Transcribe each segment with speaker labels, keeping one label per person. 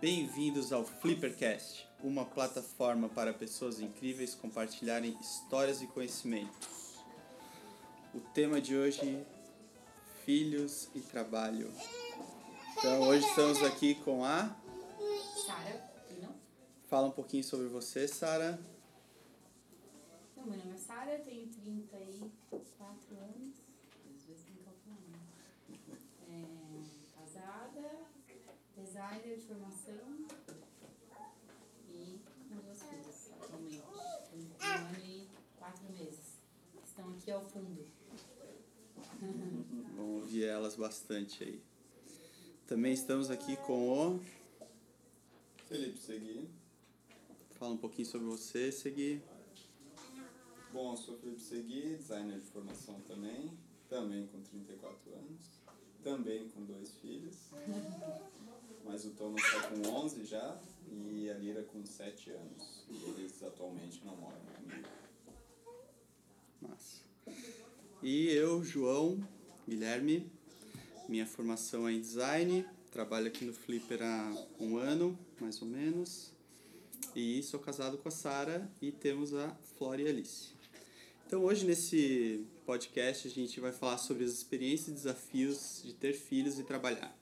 Speaker 1: Bem-vindos ao Flippercast, uma plataforma para pessoas incríveis compartilharem histórias e conhecimentos. O tema de hoje: filhos e trabalho. Então, hoje estamos aqui com a
Speaker 2: Sara?
Speaker 1: Fala um pouquinho sobre você, Sara.
Speaker 2: Então, meu nome é Sara, tenho 34 anos. Às vezes tem calculando. É, casada, designer de formação e com duas filhas atualmente. Um ano e quatro meses. Estão aqui ao fundo.
Speaker 1: Vamos ouvir elas bastante aí. Também estamos aqui com o.
Speaker 3: Felipe Segui.
Speaker 1: Fala um pouquinho sobre você, Segui.
Speaker 3: Bom, eu sou Felipe Segui, designer de formação também, também com 34 anos, também com dois filhos, mas o Thomas está com 11 já e a Lira com 7 anos. E eles atualmente não moram comigo.
Speaker 1: Massa. E eu, João Guilherme, minha formação é em design, trabalho aqui no Flipper há um ano, mais ou menos, e sou casado com a Sara e temos a Flora e Alice. Então hoje nesse podcast a gente vai falar sobre as experiências e desafios de ter filhos e trabalhar,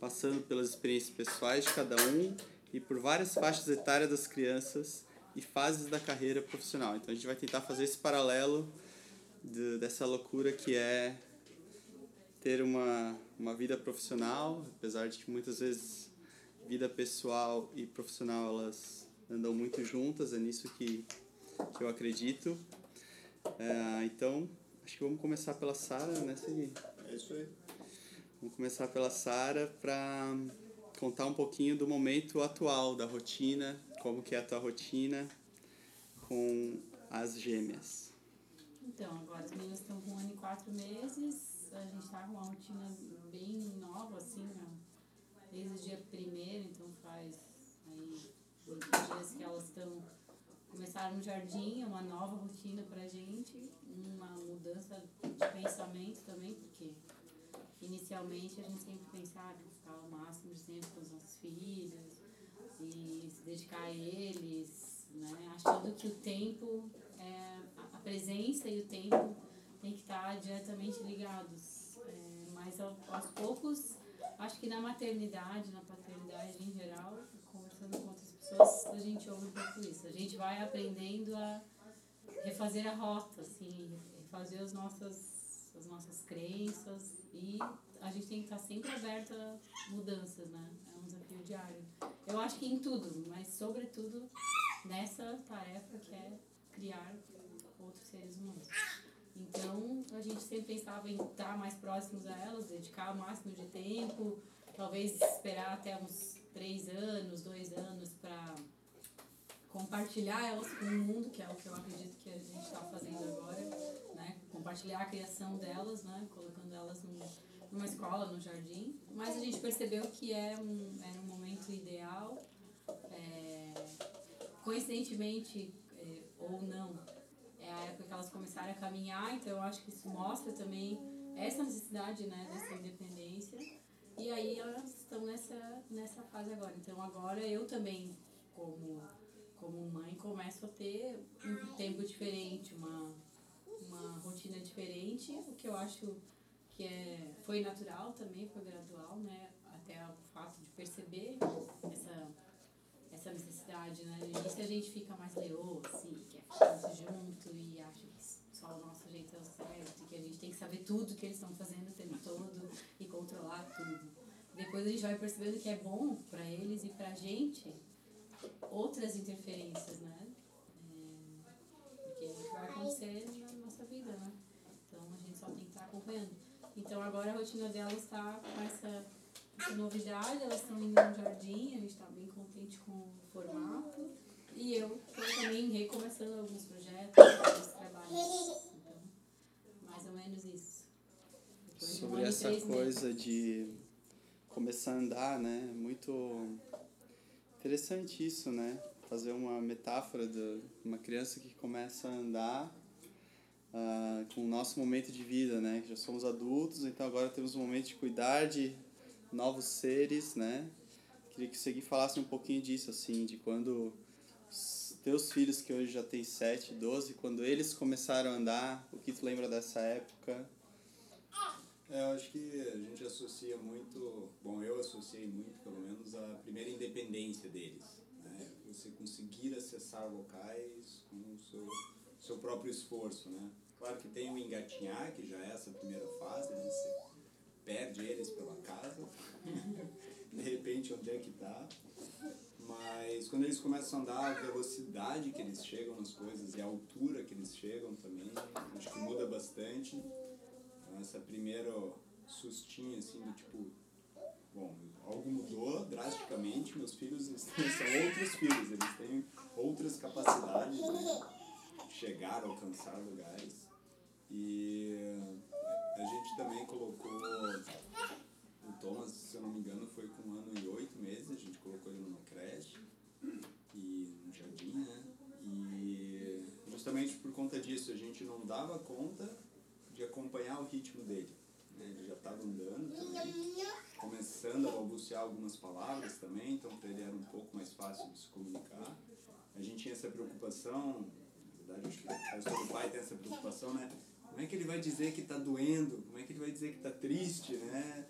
Speaker 1: passando pelas experiências pessoais de cada um e por várias faixas etárias das crianças e fases da carreira profissional. Então a gente vai tentar fazer esse paralelo de, dessa loucura que é ter uma, uma vida profissional, apesar de que muitas vezes vida pessoal e profissional elas andam muito juntas, é nisso que, que eu acredito. É, então, acho que vamos começar pela Sara, né, Segui?
Speaker 3: É isso aí.
Speaker 1: Vamos começar pela Sara para contar um pouquinho do momento atual da rotina, como que é a tua rotina com as gêmeas.
Speaker 2: Então, agora as meninas estão com um ano e quatro meses. A gente está com uma rotina bem nova, assim, né? desde o dia primeiro, então faz aí dias que elas estão começaram no jardim, é uma nova rotina pra gente, uma mudança de pensamento também, porque inicialmente a gente sempre pensava que ficar o máximo de tempo com os nossos filhos e se dedicar a eles, né? achando que o tempo, é, a presença e o tempo tem que estar diretamente ligados. É, mas aos poucos, acho que na maternidade, na paternidade em geral, conversando com outras pessoas, a gente ouve um pouco isso. A gente vai aprendendo a refazer a rota, assim, refazer as nossas, as nossas crenças e a gente tem que estar sempre aberto a mudanças, né? É um desafio diário. Eu acho que em tudo, mas sobretudo nessa tarefa que é criar outros seres humanos. Então, a gente sempre pensava em estar mais próximos a elas, dedicar o máximo de tempo, talvez esperar até uns três anos, dois anos para compartilhar elas com o mundo, que é o que eu acredito que a gente está fazendo agora, né? Compartilhar a criação delas, né? Colocando elas num, numa escola, no jardim. Mas a gente percebeu que é um, era um momento ideal. É, coincidentemente, é, ou não, é a época que elas começaram a caminhar, então eu acho que isso mostra também essa necessidade, né, dessa independência. E aí elas estão nessa, nessa fase agora. Então agora eu também, como, como mãe, começo a ter um tempo diferente, uma, uma rotina diferente, o que eu acho que é, foi natural também, foi gradual, né? Até o fato de perceber essa, essa necessidade, né? No início a gente fica mais leoa, assim, quer ficar muito junto e acha que só o nosso jeito é o certo, que a gente tem que saber tudo que eles estão fazendo o tempo todo e controlar tudo. Depois a gente vai percebendo que é bom para eles e pra gente outras interferências, né? É, porque vai acontecer na nossa vida, né? Então a gente só Então agora a rotina delas está com essa, essa novidade, elas estão indo no jardim, a gente está bem contente com o formato. E eu estou também recomeçando alguns projetos, alguns trabalhos. Então, mais ou menos isso. Depois um
Speaker 1: Sobre essa coisa
Speaker 2: meses.
Speaker 1: de começar a andar, né? Muito interessante isso, né? Fazer uma metáfora de uma criança que começa a andar ah, com o nosso momento de vida, né? Já somos adultos, então agora temos um momento de cuidar de novos seres, né? Que queria que você falasse um pouquinho disso, assim, de quando os teus filhos, que hoje já têm 7, 12, quando eles começaram a andar, o que tu lembra dessa época?
Speaker 3: É, eu acho que a gente associa muito, bom, eu associei muito, pelo menos, a primeira independência deles. Né? Você conseguir acessar locais com o seu, seu próprio esforço, né? Claro que tem o engatinhar, que já é essa primeira fase, né? Você perde eles pela casa, de repente onde é que tá. Mas quando eles começam a andar, a velocidade que eles chegam nas coisas e a altura que eles chegam também, acho que muda bastante. Então essa primeiro sustinho assim do tipo, bom, algo mudou drasticamente, meus filhos são outros filhos, eles têm outras capacidades né? de chegar, alcançar lugares. E a gente também colocou o Thomas, se eu não me engano, foi com um ano e oito meses, a gente colocou ele numa creche e no jardim, né? E justamente por conta disso, a gente não dava conta de acompanhar o ritmo dele. Né? Ele já estava andando também, começando a balbuciar algumas palavras também, então para ele era um pouco mais fácil de se comunicar. A gente tinha essa preocupação, verdade acho que todo pai tem essa preocupação, né? Como é que ele vai dizer que está doendo? Como é que ele vai dizer que está triste, né?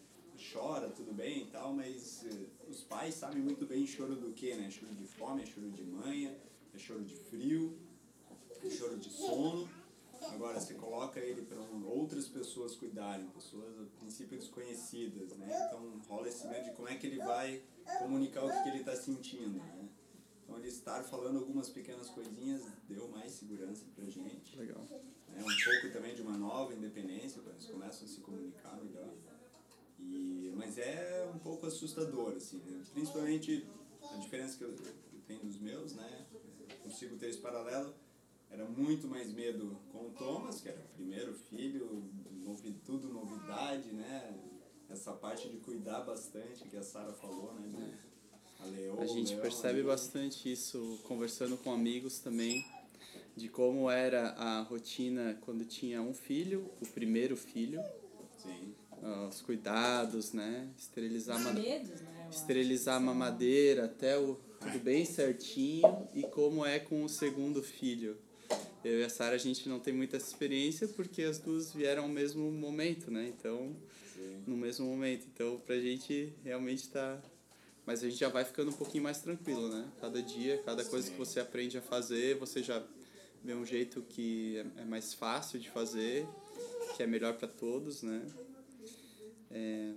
Speaker 3: Chora, tudo bem e tal, mas uh, os pais sabem muito bem choro do que, né? Choro de fome, é choro de manha, é choro de frio, é choro de sono. Agora, você coloca ele para outras pessoas cuidarem, pessoas a princípio desconhecidas, né? Então rola esse medo de como é que ele vai comunicar o que, que ele está sentindo, né? Então ele estar falando algumas pequenas coisinhas deu mais segurança pra gente.
Speaker 1: Legal.
Speaker 3: É um pouco também de uma nova independência, quando eles começam a se comunicar melhor. E, mas é um pouco assustador, assim, né? principalmente a diferença que eu, eu tenho dos meus, né? Consigo ter esse paralelo. Era muito mais medo com o Thomas, que era o primeiro filho, novi, tudo novidade, né? Essa parte de cuidar bastante, que a Sara falou, né? De, a, Leo,
Speaker 1: A gente
Speaker 3: Leão,
Speaker 1: percebe
Speaker 3: ali.
Speaker 1: bastante isso conversando com amigos também, de como era a rotina quando tinha um filho, o primeiro filho,
Speaker 3: Sim.
Speaker 1: ah, os cuidados, né? Esterilizar,
Speaker 2: Os medos, né?
Speaker 1: esterilizar a mamadeira até o tudo bem certinho e como é com o segundo filho. Eu e a Sara a gente não tem muita experiência porque as duas vieram ao mesmo momento, né? Então,
Speaker 3: Sim.
Speaker 1: no mesmo momento. Então, pra gente realmente tá mas a gente já vai ficando um pouquinho mais tranquilo, né? Cada dia, cada coisa
Speaker 3: Sim.
Speaker 1: que você aprende a fazer, você já vê um jeito que é é mais fácil de fazer, que é melhor para todos, né? É,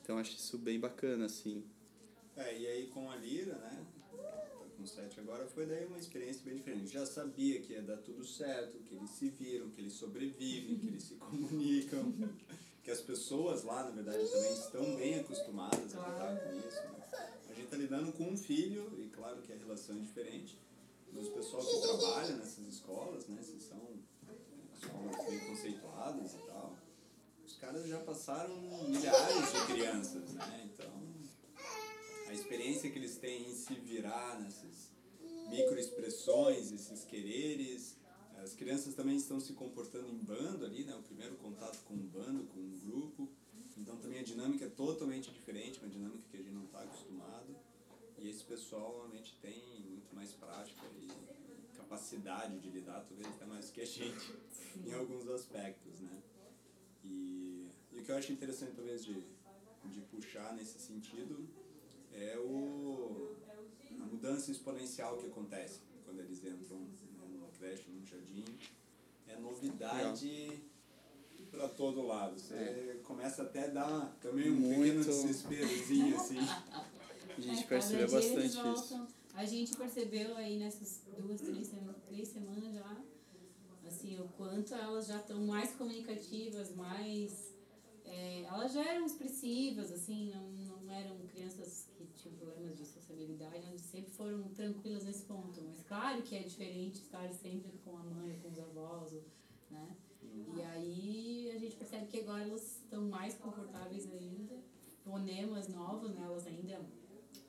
Speaker 1: Então acho isso bem bacana, assim.
Speaker 3: É, e aí com a Lira, né? Tá com sete agora, foi daí uma experiência bem diferente. Já sabia que ia dar tudo certo, que eles se viram, que eles sobrevivem, que eles se comunicam, que as pessoas lá, na verdade, também estão bem acostumadas a lidar com isso. Né? A gente tá lidando com um filho, e claro que a relação é diferente, mas o pessoal que trabalha nessas escolas, né? Se são escolas bem conceituadas e tal, os caras já passaram milhares de crianças, né? Então, a experiência que eles têm em se virar nessas microexpressões, esses quereres. As crianças também estão se comportando em bando ali, né? O primeiro contato com um bando, com um grupo. Então também a dinâmica é totalmente diferente, uma dinâmica que a gente não está acostumado. E esse pessoal realmente tem muito mais prática e capacidade de lidar, talvez até mais que a gente, em alguns aspectos, né? E, e o que eu acho interessante, talvez, de, de puxar nesse sentido é o, a mudança exponencial que acontece quando eles entram creche, num jardim. É novidade para todo lado. Você começa até a dar também um pequeno
Speaker 1: Muito.
Speaker 3: desesperozinho, assim.
Speaker 1: A gente
Speaker 2: É,
Speaker 1: percebeu bastante isso.
Speaker 2: A gente percebeu aí nessas duas, três, três semanas já, assim, o quanto elas já estão mais comunicativas, mais... é, elas já eram expressivas, assim, não, não eram crianças que tinham problemas de sociabilidade, elas sempre foram tranquilas nesse ponto. Mas claro que é diferente estar sempre com a mãe, com os avós, né? E aí a gente percebe que agora elas estão mais confortáveis ainda, fonemas novos, né? Elas ainda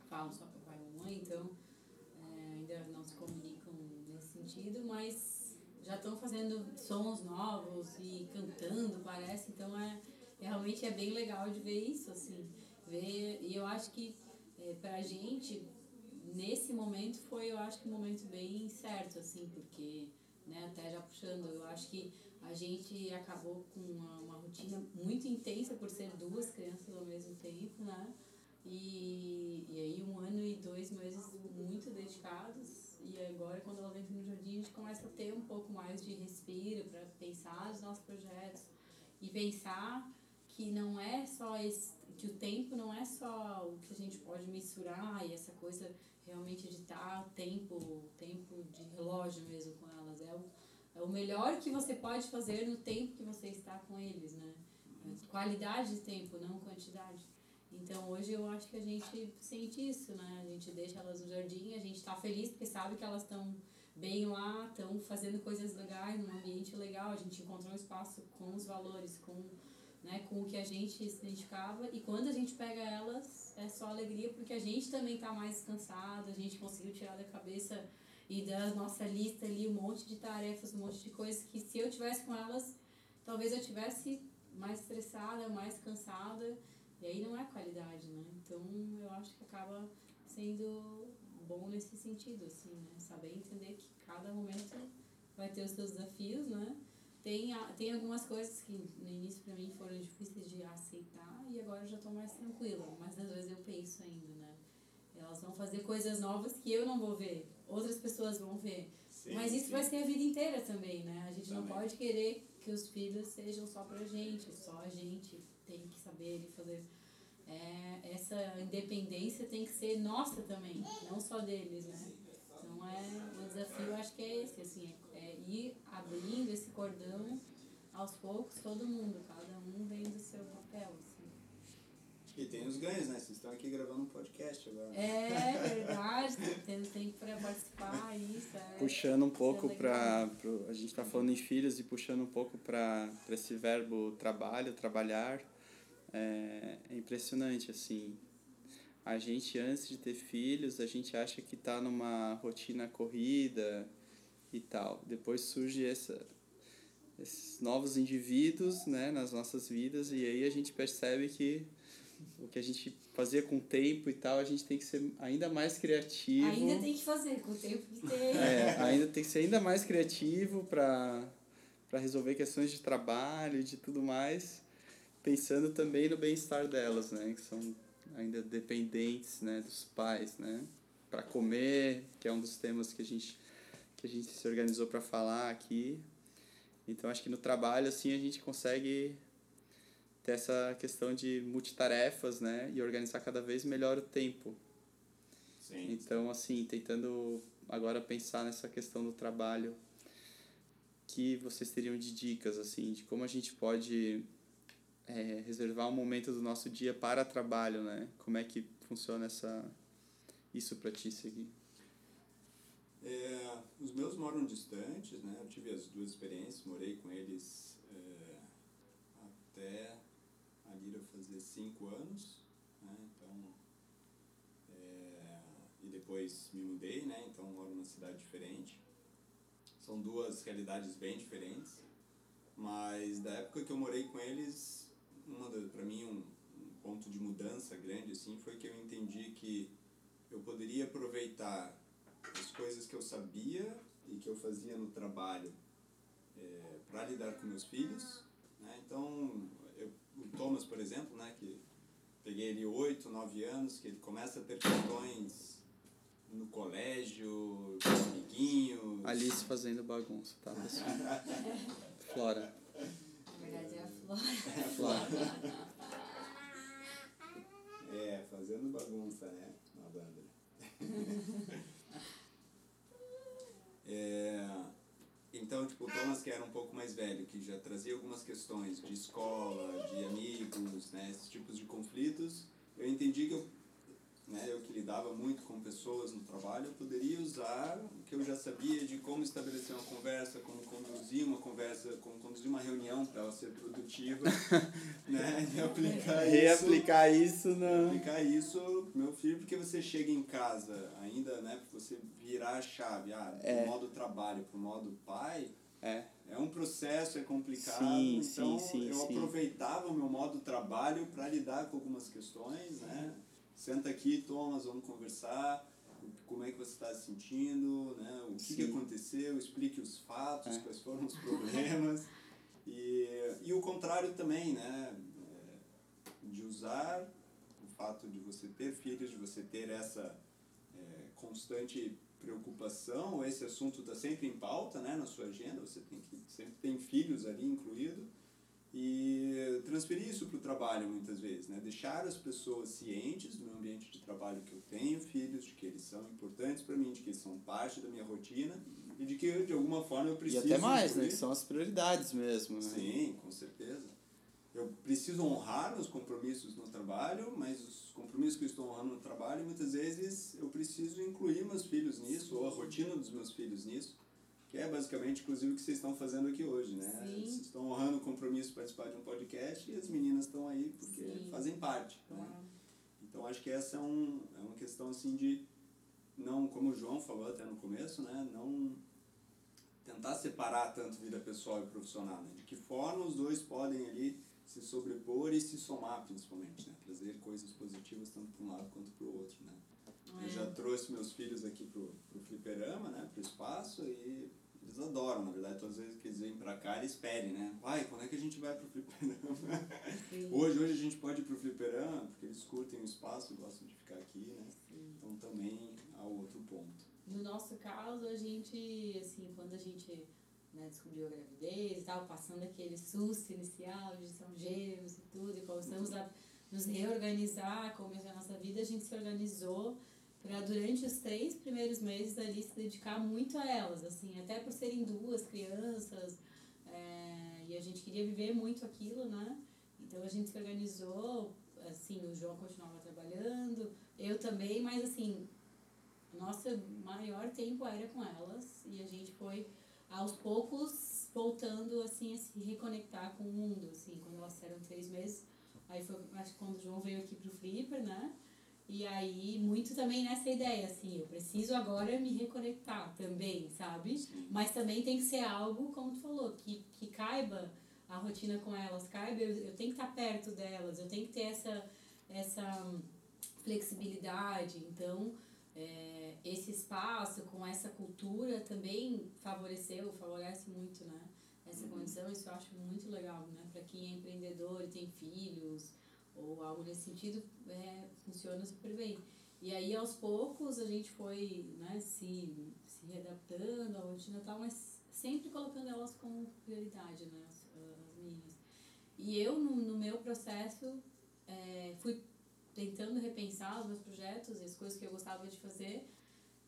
Speaker 2: falam só papai e mamãe, então é, ainda não se comunicam nesse sentido, mas já estão fazendo sons novos e cantando, parece, então é realmente é bem legal de ver isso, assim, ver, e eu acho que é, pra gente, nesse momento foi, eu acho que um momento bem certo, assim, porque, né, até já puxando, eu acho que a gente acabou com uma, uma rotina muito intensa por ser duas crianças ao mesmo tempo, né? E, e aí um ano e dois meses muito dedicados e agora quando ela vem no jardim a gente começa a ter um pouco mais de respiro para pensar nos nossos projetos e pensar que não é só esse, que o tempo não é só o que a gente pode mensurar e essa coisa realmente de estar tempo, tempo de relógio mesmo com elas. É o, é o melhor que você pode fazer no tempo que você está com eles, né? Qualidade de tempo, não quantidade. Então hoje eu acho que a gente sente isso, né? A gente deixa elas no jardim, a gente está feliz porque sabe que elas estão bem lá, estão fazendo coisas legais, num ambiente legal, a gente encontrou um espaço com os valores, com, né, com o que a gente se identificava e quando a gente pega elas é só alegria porque a gente também está mais cansado, a gente conseguiu tirar da cabeça e da nossa lista ali um monte de tarefas, um monte de coisas que se eu tivesse com elas, talvez eu tivesse mais estressada, mais cansada e aí não é qualidade, né? Então eu acho que acaba sendo bom nesse sentido, assim, né? Saber entender que cada momento vai ter os seus desafios, né? Tem, tem algumas coisas que no início para mim foram difíceis de aceitar e agora eu já estou mais tranquila, mas às vezes eu penso ainda, né? Elas vão fazer coisas novas que eu não vou ver, outras pessoas vão ver. Sim, mas isso sim. vai ser a vida inteira também, né? A gente também. não pode querer que os filhos sejam só pra gente, só a gente tem que saber e fazer. É, essa independência tem que ser nossa também, não só deles, né? Então é, o desafio acho que é esse, assim, é, é ir abrindo esse cordão aos poucos, todo mundo, cada um vem do seu papel, assim.
Speaker 3: E tem os ganhos, né? Vocês estão aqui gravando um podcast agora.
Speaker 2: É verdade, tendo tempo para participar, isso. É,
Speaker 1: puxando um pouco é para. A gente está falando em filhos e puxando um pouco para esse verbo trabalho, trabalhar. É, é impressionante, assim. A gente, antes de ter filhos, a gente acha que está numa rotina corrida e tal. Depois surge essa, esses novos indivíduos né, nas nossas vidas e aí a gente percebe que o que a gente fazia com o tempo e tal, a gente tem que ser ainda mais criativo.
Speaker 2: Ainda tem que fazer com o tempo que tem.
Speaker 1: É, ainda tem que ser ainda mais criativo para resolver questões de trabalho e de tudo mais, pensando também no bem-estar delas, né, que são ainda dependentes, né, dos pais, né, para comer, que é um dos temas que a gente que a gente se organizou para falar aqui. Então acho que no trabalho assim a gente consegue ter essa questão de multitarefas, né? E organizar cada vez melhor o tempo. Sim. Então, assim, tentando agora pensar nessa questão do trabalho, que vocês teriam de dicas, assim, de como a gente pode é, reservar um momento do nosso dia para trabalho, né? Como é que funciona essa isso para ti, seguir?
Speaker 3: É, os meus moram distantes, né? Eu tive as duas experiências, morei com eles é, até Lira fazer cinco anos, né? Então, é, e depois me mudei, né? Então moro numa cidade diferente. São duas realidades bem diferentes, mas da época que eu morei com eles, uma para mim um, um ponto de mudança grande assim foi que eu entendi que eu poderia aproveitar as coisas que eu sabia e que eu fazia no trabalho é, para lidar com meus filhos. Né? Então, o Thomas, por exemplo, né, que peguei ele 8, 9 anos, que ele começa a ter questões no colégio, com amiguinhos.
Speaker 1: Alice fazendo bagunça, tá, pessoal? Flora.
Speaker 2: Na verdade é Flora.
Speaker 3: É Flora. é, fazendo bagunça, né? Malandra. é, então, tipo, o Thomas, que era um pouco mais velho, que já trazia algumas questões de escola, de amigos, né, esses tipos de conflitos, eu entendi que eu né, eu que lidava muito com pessoas no trabalho, eu poderia usar o que eu já sabia de como estabelecer uma conversa, como conduzir uma conversa, como conduzir uma reunião para ela ser produtiva, né, e aplicar
Speaker 1: Reaplicar isso, isso no...
Speaker 3: Aplicar isso meu filho, porque você chega em casa ainda, né, você virar a chave, ah, do é. modo trabalho para o modo pai,
Speaker 1: é.
Speaker 3: É um processo, é complicado.
Speaker 1: Sim,
Speaker 3: então
Speaker 1: sim, sim,
Speaker 3: eu aproveitava o meu modo trabalho para lidar com algumas questões, né? Senta aqui, Thomas, vamos conversar, como é que você está se sentindo, né? o que, que aconteceu, explique os fatos, é. quais foram os problemas. e, e o contrário também, né? É, de usar o fato de você ter filhos, de você ter essa é, constante preocupação, esse assunto está sempre em pauta né, na sua agenda, você tem que sempre tem filhos ali incluído e transferir isso para o trabalho muitas vezes, né? deixar as pessoas cientes do meu ambiente de trabalho que eu tenho filhos, de que eles são importantes para mim, de que eles são parte da minha rotina e de que de alguma forma eu preciso.
Speaker 1: E até mais, incluir. né? Que são as prioridades mesmo. Né?
Speaker 3: Sim, com certeza. Eu preciso honrar os compromissos no trabalho, mas os compromissos que eu estou honrando no trabalho, muitas vezes eu preciso incluir meus filhos nisso, ou a rotina dos meus filhos nisso que é basicamente, inclusive, o que vocês estão fazendo aqui hoje, né?
Speaker 2: Sim.
Speaker 3: Vocês estão honrando o compromisso de participar de um podcast e as meninas estão aí porque Sim. fazem parte. Né? Então, acho que essa é, um, é uma questão, assim, de não, como o João falou até no começo, né? Não tentar separar tanto vida pessoal e profissional, né? De que forma os dois podem ali se sobrepor e se somar, principalmente, né? Trazer coisas positivas tanto para um lado quanto para o outro, né? Eu já é. trouxe meus filhos aqui pro, pro fliperama, né? Pro espaço e eles adoram, na verdade, todas as vezes que eles vêm pra cá, eles pedem, né? Pai, quando é que a gente vai pro fliperama? hoje, hoje a gente pode ir pro fliperama, porque eles curtem o espaço e gostam de ficar aqui, né? Sim. Então também há outro ponto.
Speaker 2: No nosso caso, a gente, assim, quando a gente né, descobriu a gravidez e tal, passando aquele susto inicial de são gêmeos e tudo, e começamos a nos reorganizar, começar a nossa vida, a gente se organizou para durante os três primeiros meses ali se dedicar muito a elas, assim, até por serem duas crianças, é, e a gente queria viver muito aquilo, né? Então a gente se organizou, assim, o João continuava trabalhando, eu também, mas assim, nosso maior tempo era com elas e a gente foi aos poucos voltando assim a se reconectar com o mundo, assim, quando elas eram três meses, aí foi acho que quando o João veio aqui pro Flipper, né? E aí, muito também nessa ideia, assim, eu preciso agora me reconectar também, sabe? Mas também tem que ser algo, como tu falou, que, que caiba a rotina com elas, caiba, eu, eu tenho que estar perto delas, eu tenho que ter essa, essa flexibilidade. Então, é, esse espaço com essa cultura também favoreceu, favorece muito, né? Essa uhum. condição, isso eu acho muito legal, né? Para quem é empreendedor e tem filhos, ou algo nesse sentido, é, funciona super bem. E aí, aos poucos, a gente foi né, se, se readaptando à rotina e tal, mas sempre colocando elas como prioridade, né, as, as meninas. E eu, no, no meu processo, é, fui tentando repensar os meus projetos, as coisas que eu gostava de fazer.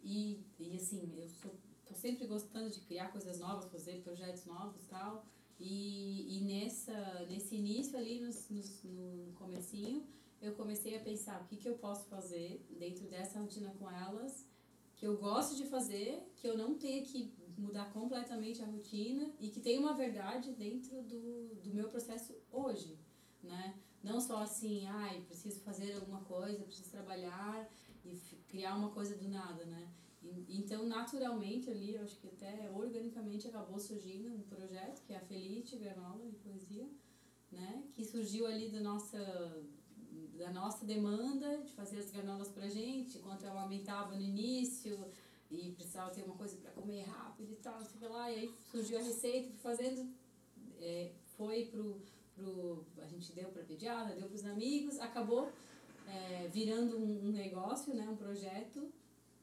Speaker 2: E, e assim, eu sou, tô sempre gostando de criar coisas novas, fazer projetos novos e tal. E, e nessa, nesse início ali, no, comecinho, eu comecei a pensar o que, que eu posso fazer dentro dessa rotina com elas, que eu gosto de fazer, que eu não tenha que mudar completamente a rotina e que tenha uma verdade dentro do, do meu processo hoje, né? Não só assim, ai, preciso fazer alguma coisa, preciso trabalhar e criar uma coisa do nada, né? Então, naturalmente ali, eu acho que até organicamente acabou surgindo um projeto que é a Felite Granola de Poesia, né? Que surgiu ali da nossa, da nossa demanda de fazer as granolas pra gente, enquanto eu aumentava no início e precisava ter uma coisa para comer rápido e tal, sei lá, e aí surgiu a receita, fui fazendo, é, foi pro, pro, a gente deu para pediatra, deu para os amigos, acabou é, virando um, um negócio, né, um projeto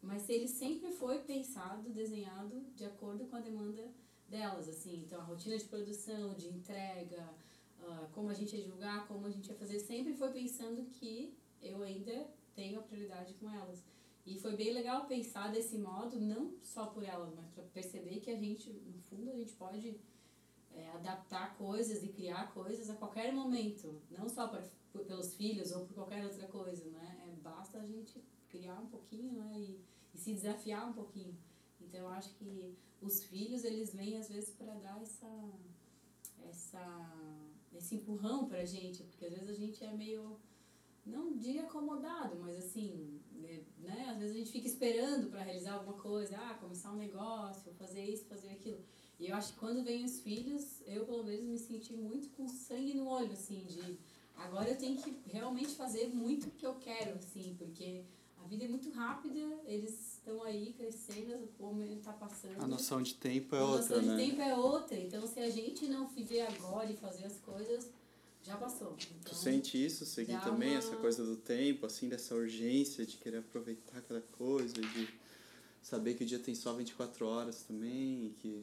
Speaker 2: mas ele sempre foi pensado, desenhado de acordo com a demanda delas, assim, então a rotina de produção, de entrega, uh, como a gente ia julgar, como a gente ia fazer, sempre foi pensando que eu ainda tenho a prioridade com elas. E foi bem legal pensar desse modo, não só por elas, mas para perceber que a gente, no fundo, a gente pode é, adaptar coisas e criar coisas a qualquer momento, não só pra, pelos filhos ou por qualquer outra coisa, né? É, basta a gente criar um pouquinho, né? E, e se desafiar um pouquinho. Então eu acho que os filhos eles vêm às vezes para dar essa essa esse empurrão pra gente, porque às vezes a gente é meio não diria acomodado, mas assim, né, né? Às vezes a gente fica esperando para realizar alguma coisa, ah, começar um negócio, fazer isso, fazer aquilo. E eu acho que quando vem os filhos, eu pelo menos me senti muito com sangue no olho, assim, de Agora eu tenho que realmente fazer muito o que eu quero, assim, porque a vida é muito rápida, eles estão aí crescendo, o momento está passando.
Speaker 1: A noção de tempo é
Speaker 2: a
Speaker 1: outra,
Speaker 2: noção
Speaker 1: né?
Speaker 2: de tempo é outra. Então, se a gente não viver agora e fazer as coisas, já passou. Então,
Speaker 1: Tu sente isso, Segui,
Speaker 2: dá
Speaker 1: também,
Speaker 2: uma-
Speaker 1: essa coisa do tempo, assim, dessa urgência de querer aproveitar cada coisa, de saber que o dia tem só 24 horas também, que...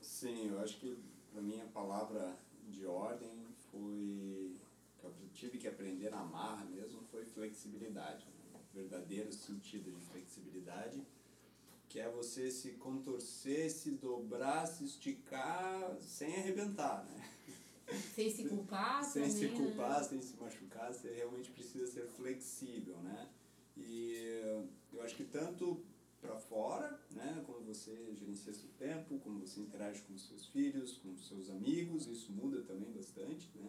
Speaker 3: Sim, eu acho que para mim a palavra de ordem foi que eu tive que aprender na marra mesmo foi flexibilidade, né? Verdadeiro sentido de flexibilidade, que é você se contorcer, se dobrar, se esticar sem arrebentar, né?
Speaker 2: sem se culpar
Speaker 3: sem
Speaker 2: também,
Speaker 3: se
Speaker 2: né?
Speaker 3: culpar, sem se machucar, você realmente precisa ser flexível, né? E eu acho que tanto para fora, né, como você gerencia seu tempo, como você interage com seus filhos, com seus amigos, isso muda também bastante, né?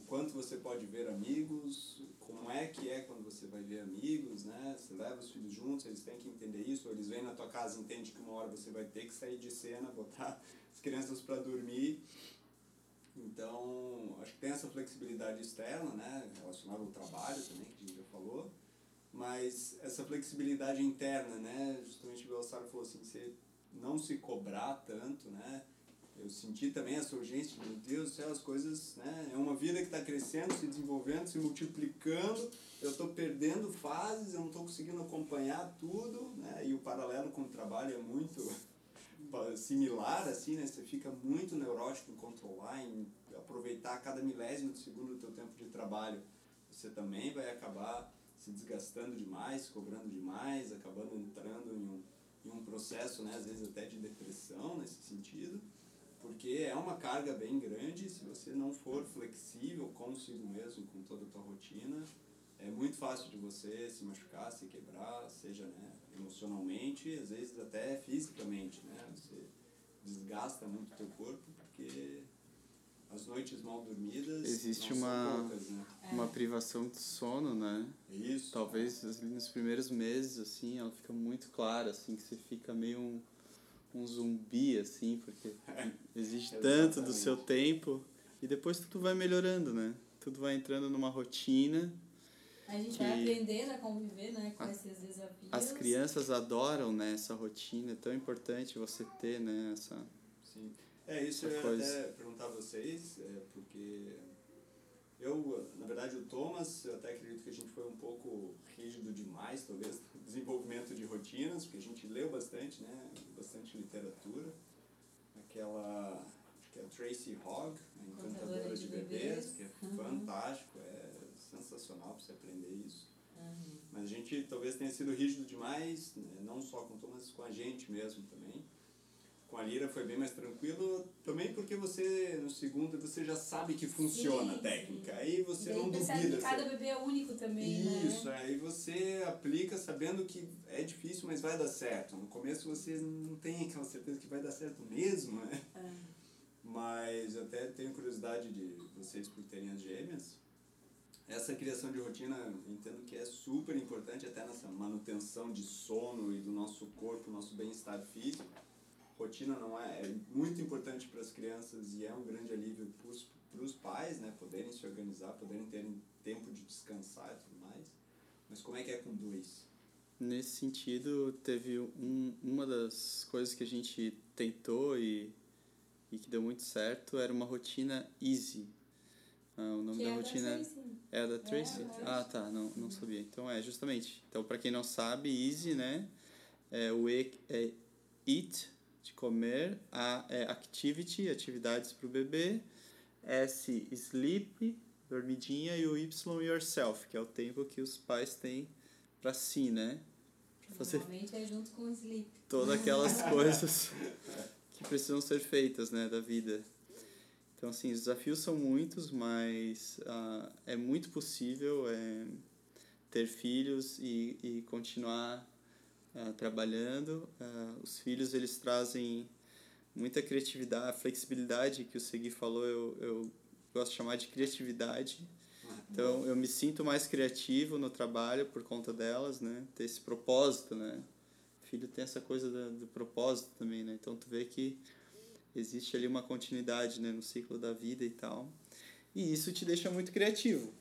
Speaker 3: O quanto você pode ver amigos, como é que é quando você vai ver amigos, né? Você leva os filhos juntos, eles têm que entender isso, ou eles vêm na tua casa e entendem que uma hora você vai ter que sair de cena, botar as crianças para dormir. Então, acho que tem essa flexibilidade externa, né, relacionada ao trabalho também, que a gente já falou, mas essa flexibilidade interna, né, justamente o Belsaro falou assim, você não se cobrar tanto, né, eu senti também essa urgência meu Deus do céu, as coisas, né, é uma vida que está crescendo, se desenvolvendo, se multiplicando, eu estou perdendo fases, eu não estou conseguindo acompanhar tudo, né, e o paralelo com o trabalho é muito similar, assim, né? Você fica muito neurótico em controlar, em aproveitar cada milésimo de segundo do teu tempo de trabalho. Você também vai acabar se desgastando demais, cobrando demais, acabando entrando em um, em um processo, né? Às vezes até de depressão nesse sentido, porque é uma carga bem grande. Se você não for flexível consigo mesmo, com toda a tua rotina, é muito fácil de você se machucar, se quebrar, seja né, emocionalmente, às vezes até fisicamente, né? Você desgasta muito o teu corpo porque as noites mal dormidas
Speaker 1: Existe uma-
Speaker 3: poucas, né?
Speaker 1: Uma privação de sono, né?
Speaker 3: Isso.
Speaker 1: Talvez nos primeiros meses, assim, ela fica muito clara, assim, que você fica meio um, um zumbi, assim, porque exige tanto do seu tempo e depois tudo vai melhorando, né? Tudo vai entrando numa rotina.
Speaker 2: A gente
Speaker 1: que-
Speaker 2: vai aprendendo a conviver, né, com
Speaker 1: A-
Speaker 2: esses desafios.
Speaker 1: As crianças adoram, né, essa rotina, é tão importante você ter, né, essa...
Speaker 3: Sim. É, isso eu
Speaker 1: coisa.
Speaker 3: até perguntar a vocês, é, porque eu, na verdade, o Thomas, eu até acredito que a gente foi um pouco rígido demais, talvez, desenvolvimento de rotinas, porque a gente leu bastante, né, bastante literatura. Aquela, que é Tracy Hogg, a Encantadora de,
Speaker 2: de
Speaker 3: Bebês,
Speaker 2: Bebês.
Speaker 3: que é
Speaker 2: Uhum.
Speaker 3: fantástico, é sensacional para você aprender isso.
Speaker 2: Uhum.
Speaker 3: Mas a gente talvez tenha sido rígido demais, né? não só com Thomas, mas com a gente mesmo também. Com a Lira foi bem mais tranquilo, também porque você, no segundo, você já sabe que funciona
Speaker 2: Sim,
Speaker 3: a técnica.
Speaker 2: sim.
Speaker 3: Aí você não duvida.
Speaker 2: que cada
Speaker 3: você-
Speaker 2: bebê é único também, né?
Speaker 3: Isso, aí você aplica sabendo que é difícil, mas vai dar certo. No começo você não tem aquela certeza que vai dar certo mesmo, né?
Speaker 2: É.
Speaker 3: Mas eu até tenho curiosidade de vocês por terem as gêmeas. Essa criação de rotina, entendo que é super importante até nessa manutenção de sono e do nosso corpo, nosso bem-estar físico. Rotina não é, é muito importante para as crianças e é um grande alívio para os pais, né, poderem se organizar, poderem terem tempo de descansar e tudo mais. Mas como é que é com dois?
Speaker 1: Nesse sentido, teve um, uma das coisas que a gente tentou e, e que deu muito certo era uma rotina easy. Ah, o nome
Speaker 2: Que
Speaker 1: da
Speaker 2: é
Speaker 1: rotina é a da Tracy?
Speaker 2: da Tracy.
Speaker 1: ah, tá, não, não sabia. Então é, justamente. Então, para quem não sabe, easy, né? É, o E é eat, de comer, A é activity, atividades para o bebê, S, sleep, dormidinha, e o Y, yourself, que é o tempo que os pais têm para si, né? Fazer
Speaker 2: Normalmente é junto com o sleep.
Speaker 1: todas aquelas coisas que precisam ser feitas, né, da vida. Então, assim, os desafios são muitos, mas ah, é muito possível é, ter filhos e, e continuar ah, trabalhando. Ah, os filhos, eles trazem muita criatividade, flexibilidade que o Segui falou, eu, eu gosto de chamar de criatividade. Então, eu me sinto mais criativo no trabalho por conta delas, né? Ter esse propósito, né? filho tem essa coisa da, do propósito também, né? Então tu vê que existe ali uma continuidade, né, no ciclo da vida e tal. e isso te deixa muito criativo.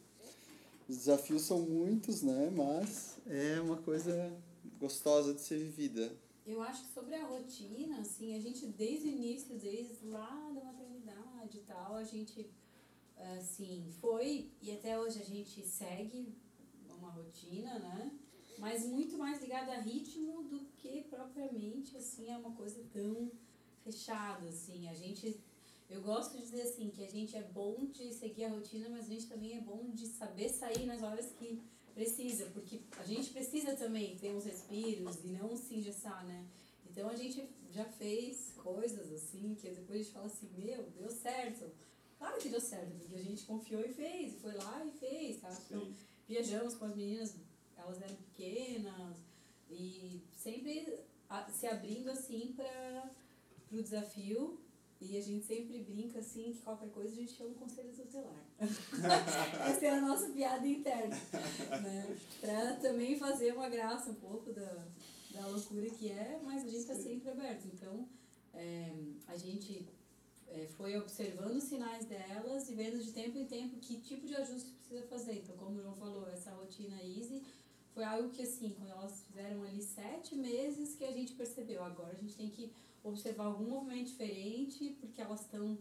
Speaker 1: Os desafios são muitos, né? Mas é uma coisa gostosa de ser vivida.
Speaker 2: Eu acho que sobre a rotina, assim, a gente desde o início, desde lá da maternidade e tal, a gente, assim, foi e até hoje a gente segue uma rotina, né? Mas muito mais ligada a ritmo do que propriamente, assim, é uma coisa tão fechada, assim. A gente eu gosto de dizer assim, que a gente é bom de seguir a rotina, mas a gente também é bom de saber sair nas horas que precisa, porque a gente precisa também ter uns respiros e não se engessar, né? Então a gente já fez coisas assim, que depois a gente fala assim, meu, deu certo. Claro que deu certo, porque a gente confiou e fez, foi lá e fez, tá? Então, viajamos com as meninas, elas eram pequenas, e sempre se abrindo assim para o desafio e a gente sempre brinca assim que qualquer coisa a gente chama o conselho tutelar. Essa é a nossa piada interna. Né? Pra também fazer uma graça um pouco da, da loucura que é, mas a gente está sempre aberto. Então, é, a gente é, foi observando os sinais delas e vendo de tempo em tempo que tipo de ajuste precisa fazer. Então, como o João falou, essa rotina easy foi algo que, assim, quando elas fizeram ali sete meses que a gente percebeu. Agora a gente tem que observar algum movimento diferente, porque elas estão.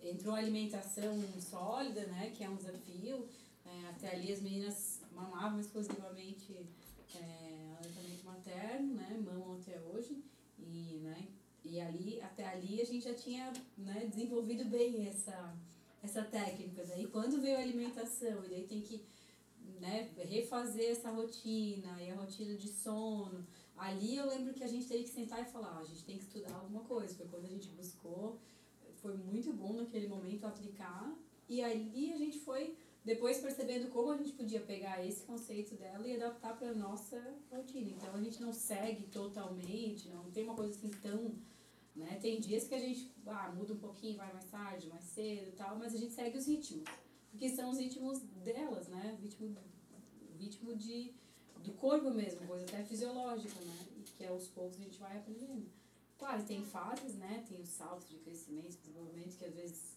Speaker 2: Entrou alimentação sólida, né, que é um desafio. É, até ali as meninas mamavam exclusivamente é, aleitamento materno, né, mamam até hoje. E, né, e ali, até ali a gente já tinha né, desenvolvido bem essa, essa técnica. Daí quando veio a alimentação, e daí tem que né, refazer essa rotina, e a rotina de sono, Ali eu lembro que a gente teve que sentar e falar, a gente tem que estudar alguma coisa. Foi quando a gente buscou, foi muito bom naquele momento aplicar. E ali a gente foi depois percebendo como a gente podia pegar esse conceito dela e adaptar para nossa rotina. Então a gente não segue totalmente, não tem uma coisa assim tão, né? Tem dias que a gente ah, muda um pouquinho, vai mais tarde, mais cedo, tal, mas a gente segue os ritmos, porque são os ritmos delas, né? Ritmo, ritmo de do corpo mesmo, coisa até fisiológica, né? E que aos poucos a gente vai aprendendo. Claro, tem fases, né? Tem os saltos de crescimento, desenvolvimento, que às vezes,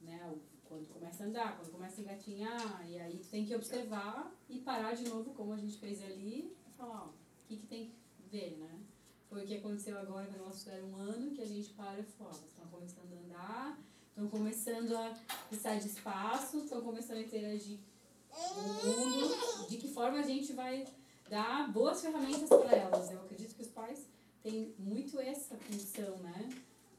Speaker 2: né? Quando começa a andar, quando começa a engatinhar, e aí tu tem que observar e parar de novo, como a gente fez ali, e falar, ó, o que, que tem que ver, né? Foi o que aconteceu agora quando elas fizeram um ano, que a gente para e falou, ó, estão começando a andar, estão começando a precisar de espaço, estão começando a interagir o mundo, de que forma a gente vai dar boas ferramentas para elas. Eu acredito que os pais têm muito essa função, né?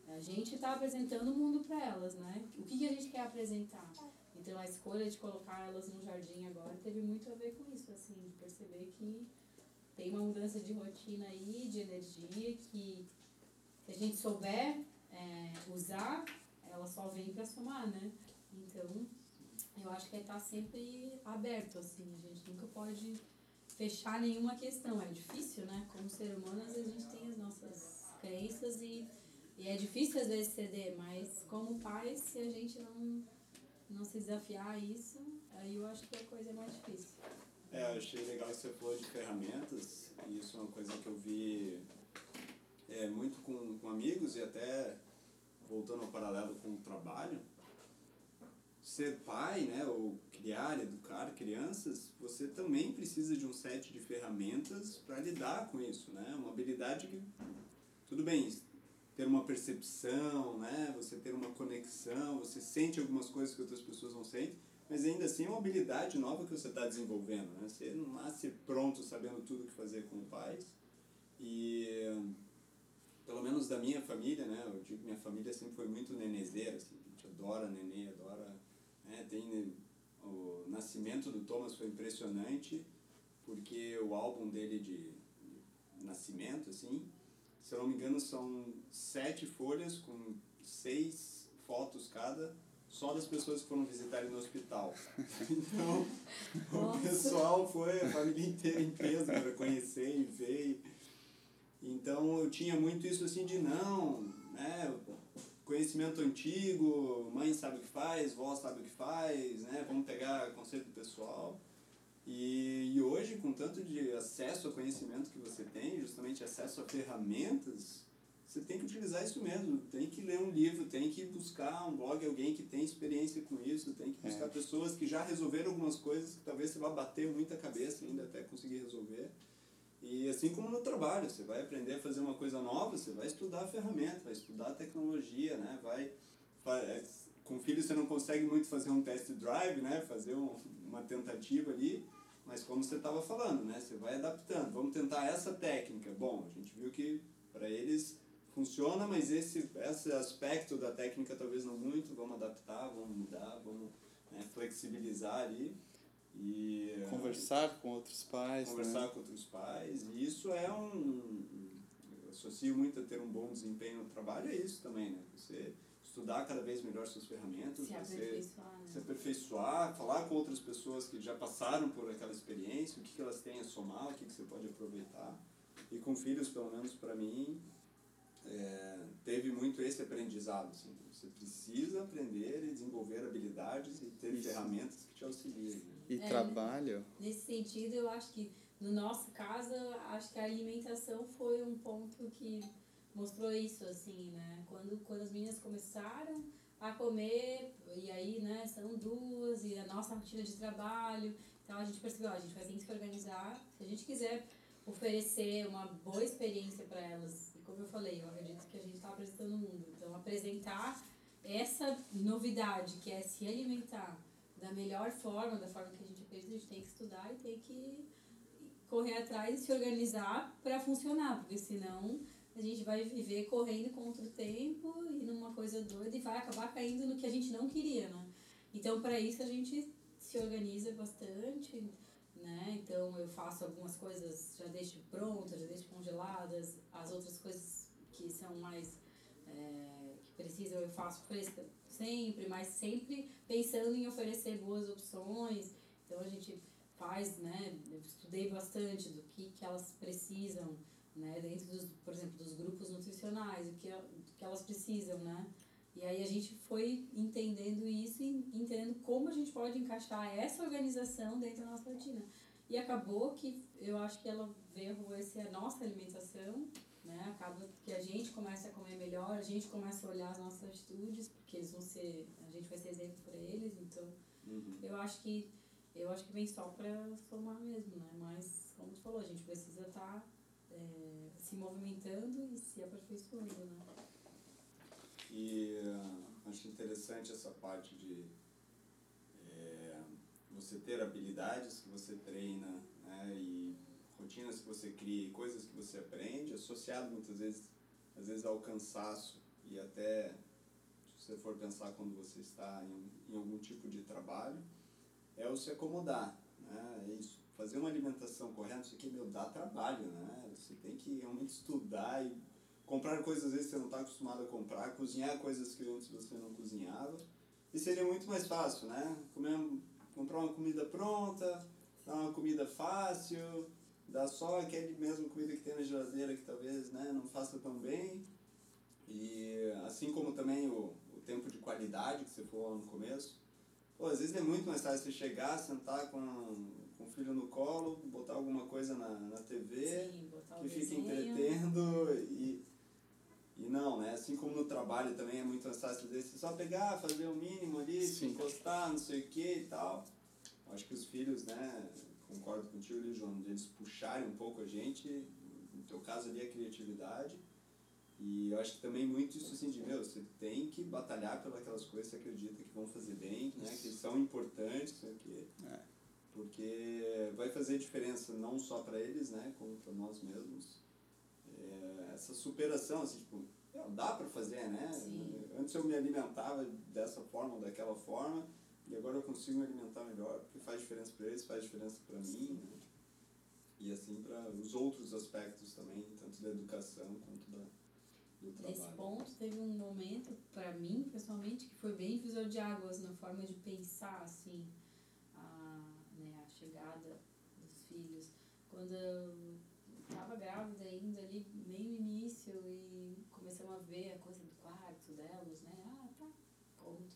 Speaker 2: A gente está apresentando o mundo para elas, né? O que, que a gente quer apresentar? Então a escolha de colocar elas no jardim agora teve muito a ver com isso, assim, de perceber que tem uma mudança de rotina aí, de energia, que se a gente souber é, usar, ela só vem para somar, né? Então, eu acho que é estar tá sempre aberto, assim, a gente nunca pode fechar nenhuma questão. É difícil, né? Como ser humano, às vezes a gente tem as nossas crenças e, e é difícil às vezes ceder, mas como pais, se a gente não, não se desafiar a isso, aí eu acho que a coisa é mais difícil.
Speaker 3: É, eu achei legal que você falou de ferramentas, e isso é uma coisa que eu vi é, muito com, com amigos e até voltando ao paralelo com o trabalho ser pai, né, ou criar, educar crianças, você também precisa de um set de ferramentas para lidar com isso, né? Uma habilidade que tudo bem, ter uma percepção, né, você ter uma conexão, você sente algumas coisas que outras pessoas não sentem, mas ainda assim é uma habilidade nova que você está desenvolvendo, né? Você não nasce pronto sabendo tudo o que fazer com pais. E pelo menos da minha família, né? Eu digo minha família sempre foi muito nenezeira, assim, a gente adora nenê, adora né? Tem, o nascimento do Thomas foi impressionante, porque o álbum dele de, de nascimento, assim, se eu não me engano, são sete folhas com seis fotos cada, só das pessoas que foram visitar ele no hospital. Então, Nossa. o pessoal foi, a família inteira em peso para conhecer e ver. Então, eu tinha muito isso assim de não, né? Conhecimento antigo, mãe sabe o que faz, vó sabe o que faz, né? Vamos pegar conceito pessoal. E, e hoje, com tanto de acesso ao conhecimento que você tem, justamente acesso a ferramentas, você tem que utilizar isso mesmo, tem que ler um livro, tem que buscar um blog, alguém que tem experiência com isso, tem que buscar
Speaker 1: É.
Speaker 3: pessoas que já resolveram algumas coisas que talvez você vá bater muita cabeça ainda até conseguir resolver. E assim como no trabalho, você vai aprender a fazer uma coisa nova, você vai estudar a ferramenta, vai estudar a tecnologia, né? Vai, vai é, com filho você não consegue muito fazer um test drive, né? Fazer um, uma tentativa ali, mas como você estava falando, né? Você vai adaptando. Vamos tentar essa técnica. Bom, a gente viu que para eles funciona, mas esse esse aspecto da técnica talvez não muito. Vamos adaptar, vamos mudar, vamos né, flexibilizar ali e
Speaker 1: Conversar com outros pais.
Speaker 3: conversar
Speaker 1: né?
Speaker 3: com outros pais. E isso é um. Eu associo muito a ter um bom desempenho no trabalho, é isso também, né? Você estudar cada vez melhor suas ferramentas,
Speaker 2: Se
Speaker 3: você
Speaker 2: aperfeiçoar,
Speaker 3: se
Speaker 2: né?
Speaker 3: aperfeiçoar, falar com outras pessoas que já passaram por aquela experiência, o que, que elas têm a somar, o que, que você pode aproveitar. E com filhos, pelo menos para mim, é, teve muito esse aprendizado. Assim, você precisa aprender e desenvolver habilidades e ter
Speaker 1: Isso.
Speaker 3: ferramentas que te auxiliem.
Speaker 1: E
Speaker 2: É,
Speaker 1: trabalho.
Speaker 2: Nesse sentido, eu acho que, no nosso caso, acho que a alimentação foi um ponto que mostrou isso, assim, né? Quando, quando as meninas começaram a comer, e aí, né, são duas, e a nossa rotina de trabalho, então a gente percebeu, ó, a gente vai ter que se organizar, se a gente quiser oferecer uma boa experiência para elas, e como eu falei, eu acredito que a gente está apresentando o mundo, então apresentar essa novidade, que é se alimentar da melhor forma, da forma que a gente acredita, a gente tem que estudar e tem que correr atrás e se organizar para funcionar, porque senão a gente vai viver correndo contra o tempo e numa coisa doida e vai acabar caindo no que a gente não queria, né? Então, para isso, a gente se organiza bastante, né? Então, eu faço algumas coisas, já deixo prontas, já deixo congeladas, as outras coisas que são mais é, que precisam eu faço fresca sempre, mas sempre pensando em oferecer boas opções. Então a gente faz, né? Eu estudei bastante do que, que elas precisam, né? Dentro dos, por exemplo, dos grupos nutricionais, o que, do que elas precisam, né? E aí a gente foi entendendo isso e entendendo como a gente pode encaixar essa organização dentro da nossa rotina. E acabou que eu acho que ela veio essa a nossa alimentação, né? Acaba que a gente começa a comer melhor, a gente começa a olhar as nossas atitudes, porque eles vão ser, a gente vai ser exemplo para eles, então
Speaker 3: Uhum.
Speaker 2: eu acho que eu acho que vem só para somar mesmo, né? Mas como tu falou, a gente precisa estar se movimentando e se aperfeiçoando, né?
Speaker 3: E ah, acho interessante essa parte de eh, você ter habilidades que você treina né, e rotinas que você cria e coisas que você aprende, associado muitas vezes, às vezes ao cansaço e até, se você for pensar quando você está em, em algum tipo de trabalho, é o se acomodar, né? É isso. Fazer uma alimentação correta, isso aqui, meu, dá trabalho, né? Você tem que realmente estudar e comprar coisas às vezes que você não está acostumado a comprar, cozinhar coisas que antes você não cozinhava. E seria muito mais fácil, né? Comer, comprar uma comida pronta, dar uma comida fácil, dar só aquele mesmo comida que tem na geladeira que talvez né, não faça tão bem. E assim como também o, o tempo de qualidade que você falou no começo. Pô, às vezes é muito mais fácil você chegar, sentar com, com o filho no colo, botar alguma coisa na, na TV,
Speaker 2: Sim,
Speaker 3: que fica
Speaker 2: desenho.
Speaker 3: entretendo e, e não, né? Assim como no trabalho também é muito mais fácil às vezes, você só pegar, fazer o mínimo ali, se
Speaker 1: Sim.
Speaker 3: encostar, não sei o que e tal. Acho que os filhos, né, concordo contigo ali, João, de eles puxarem um pouco a gente, no teu caso ali a criatividade. E eu acho que também muito isso assim de, meu, você tem que batalhar pelas coisas que você acredita que vão fazer bem, né, que são importantes, né, que
Speaker 1: É.
Speaker 3: porque vai fazer diferença não só para eles, né, como para nós mesmos. É, essa superação, assim, tipo, meu, dá para fazer, né?
Speaker 2: Sim.
Speaker 3: Antes eu me alimentava dessa forma ou daquela forma, e agora eu consigo me alimentar melhor, porque faz diferença para eles, faz diferença para mim, né? E assim para os outros aspectos também, tanto da educação quanto da, do
Speaker 2: Nesse
Speaker 3: trabalho.
Speaker 2: ponto, teve um momento, para mim, pessoalmente, que foi bem divisor de águas na forma de pensar, assim, a, né, a chegada dos filhos. Quando eu estava grávida ainda, ali, meio início, e começamos a ver a coisa do quarto delas, né?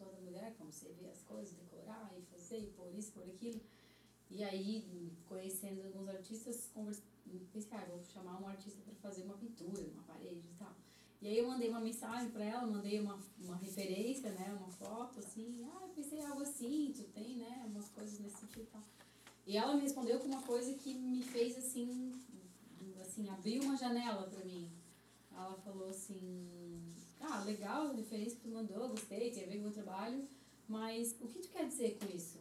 Speaker 2: Toda mulher, como você vê as coisas, decorar e fazer, e por isso, por aquilo. E aí, conhecendo alguns artistas, pensei, ah, vou chamar um artista para fazer uma pintura numa parede e tal. E aí eu mandei uma mensagem para ela, mandei uma, uma referência, né, uma foto, assim, ah, pensei algo assim, tu tem, né, umas coisas nesse sentido e tal. E ela me respondeu com uma coisa que me fez, assim, assim, abriu uma janela para mim. Ela falou assim, ah, legal a referência que tu mandou, gostei, tem a ver com o meu trabalho, mas o que tu quer dizer com isso?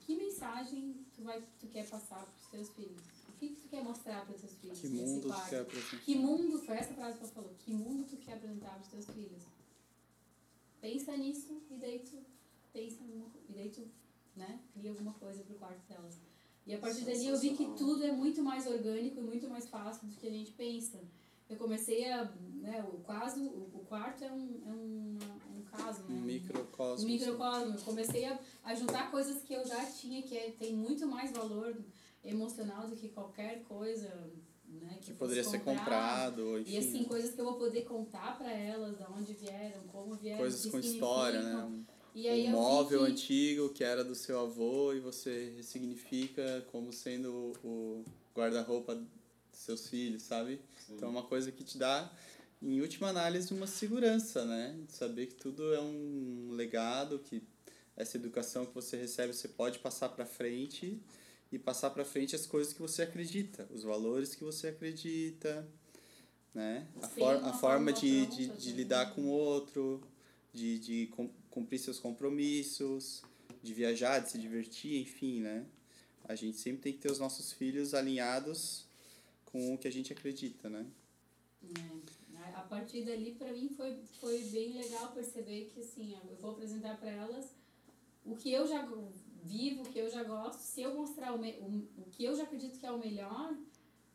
Speaker 2: Que mensagem tu, vai, tu quer passar para os teus filhos? que, que tu quer mostrar para os teus filhos?
Speaker 1: Que mundo tu quer apresentar?
Speaker 2: Que mundo, foi essa frase que ela falou, que mundo tu quer apresentar para os teus filhos? Pensa nisso e daí tu pensa numa, e daí tu, né, cria alguma coisa pro quarto delas. E a partir dali eu vi que tudo é muito mais orgânico e muito mais fácil do que a gente pensa. Eu comecei a, né, o quase, o, quarto é um, é um, um caso, né?
Speaker 1: Um microcosmo.
Speaker 2: Um microcosmo. Eu comecei a, a juntar coisas que eu já tinha, que é, tem muito mais valor emocional do que qualquer coisa né,
Speaker 1: que, que poderia comprar. ser comprado. Enfim.
Speaker 2: E assim, coisas que eu vou poder contar para elas, de onde vieram, como vieram.
Speaker 1: Coisas com história, né? Um, e aí um móvel que... antigo que era do seu avô e você ressignifica como sendo o guarda-roupa dos seus filhos, sabe? Sim. Então é uma coisa que te dá, em última análise, uma segurança, né? De saber que tudo é um legado, que essa educação que você recebe você pode passar para frente e passar para frente as coisas que você acredita, os valores que você acredita, né? A, for, a forma de, de, de lidar com o outro, de, de cumprir seus compromissos, de viajar, de se divertir, enfim, né? A gente sempre tem que ter os nossos filhos alinhados com o que a gente acredita, né?
Speaker 2: É. A partir dali, para mim, foi, foi bem legal perceber que, assim, eu vou apresentar para elas o que eu já vivo, que eu já gosto, se eu mostrar o, me, o, o que eu já acredito que é o melhor,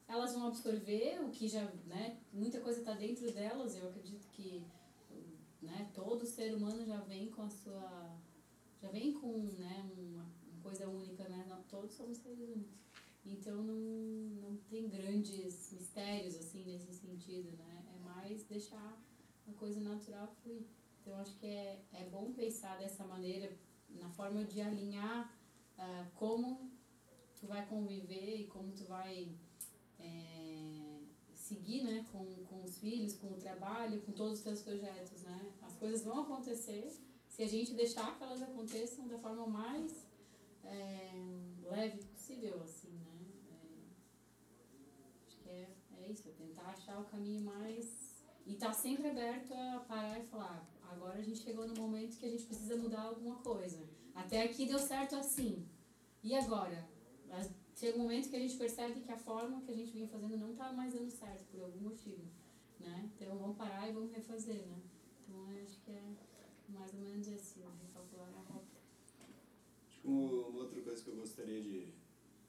Speaker 2: elas vão absorver o que já, né, muita coisa está dentro delas, eu acredito que, né, todo ser humano já vem com a sua, já vem com, né, uma, coisa única, né, todos somos seres únicos. Então não, não tem grandes mistérios assim nesse sentido, né? É mais deixar a coisa natural fluir. Então acho que é, é bom pensar dessa maneira na forma de alinhar uh, como tu vai conviver e como tu vai é, seguir né, com, com os filhos, com o trabalho, com todos os teus projetos. Né? As coisas vão acontecer se a gente deixar que elas aconteçam da forma mais é, leve possível, assim, né? É, isso, é tentar achar o caminho mais... E estar tá sempre aberto a parar e falar, agora a gente chegou no momento que a gente precisa mudar alguma coisa. Até aqui deu certo assim. E agora? Chega um momento que a gente percebe que a forma que a gente vinha fazendo não está mais dando certo, por algum motivo. Né? Então vamos parar e vamos refazer. Né? Então acho que é mais ou menos assim, recalcular a rota.
Speaker 3: Uma outra coisa que eu gostaria de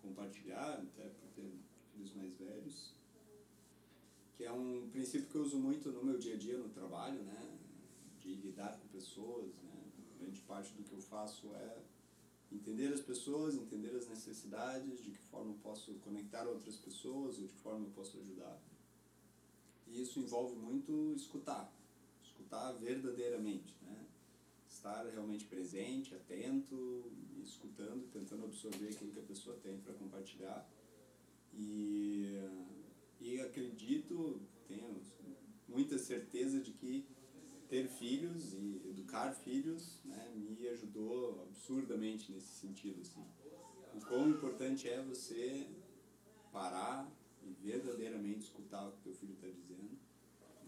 Speaker 3: compartilhar, até por ter filhos mais velhos, que é um princípio que eu uso muito no meu dia a dia no trabalho, né? de lidar com pessoas, né? Grande parte do que eu faço é entender as pessoas, entender as necessidades, de que forma eu posso conectar outras pessoas, ou de que forma eu posso ajudar. E isso envolve muito escutar, escutar verdadeiramente, né? Estar realmente presente, atento, escutando, tentando absorver aquilo que a pessoa tem para compartilhar. E, e acredito, tenho muita certeza de que ter filhos e educar filhos né, me ajudou absurdamente nesse sentido. Assim. O quão importante é você parar e verdadeiramente escutar o que teu filho está dizendo.